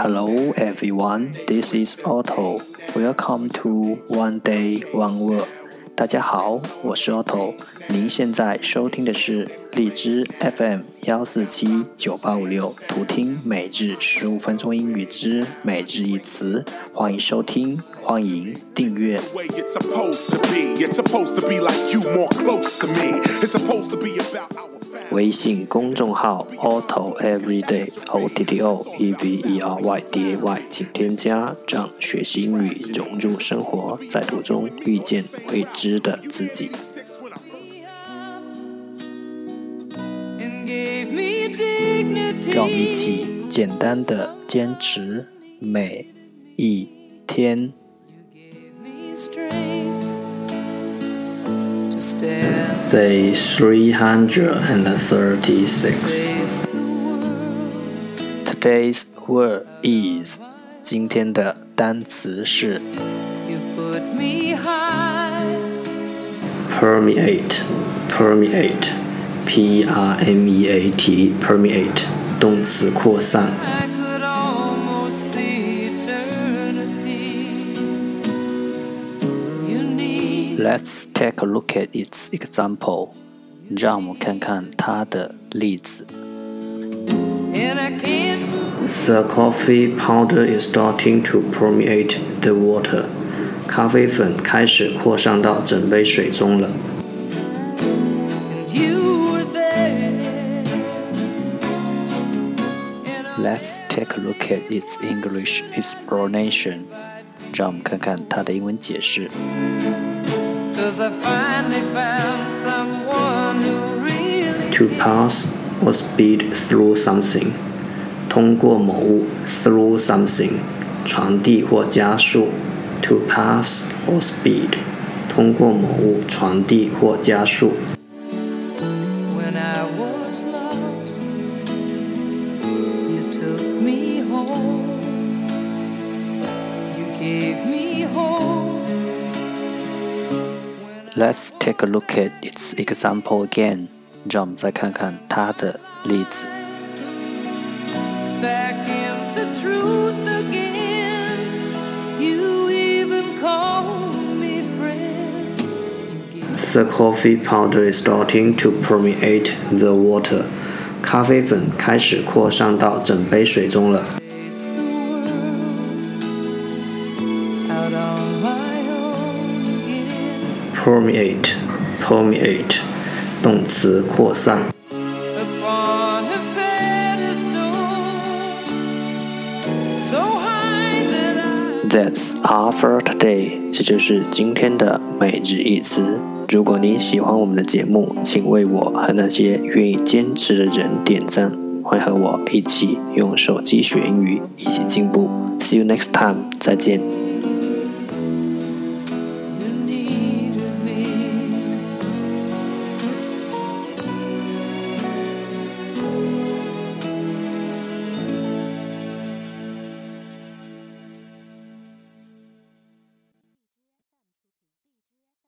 Hello everyone, this is Otto. Welcome to One Day One Word. 大家好，我是 Otto。您现在收听的是荔枝 FM 幺四七九八五六，图听每日十五分钟英语之每日一词。欢迎收听，欢迎订阅。微信公众号 Otto Everyday O T T O E V E R Y D A Y，请添加，让学习英语融入生活，在途中遇见未知的自己。让我们一起简单的坚持每一天。Day three hundred and thirty-six. Today's word is 今天的单词是 permeate, permeate, p r m e a t, permeate 动词扩散。Let's take a look at its example. 让我们看看它的例子。The coffee powder is starting to permeate the water. 咖啡粉开始扩散到整杯水中了。 Let's take a look at its English explanation. 让我们看看它的英文解释。To pass or speed through something，通过某物，through something，传递或加速。To pass or speed，通过某物传递或加速。 Let's take a look at its example again. 让我们再看看它的例子。The coffee powder is starting to permeate the water. 咖啡粉开始扩散到整杯水中了。 Permeate permeate 动词扩散。That's all for today。这就是今天的每日一词。如果你喜欢我们的节目，请为我和那些愿意坚持的人点赞。欢迎和我一起用手机学英语，一起进步。See you next time。再见。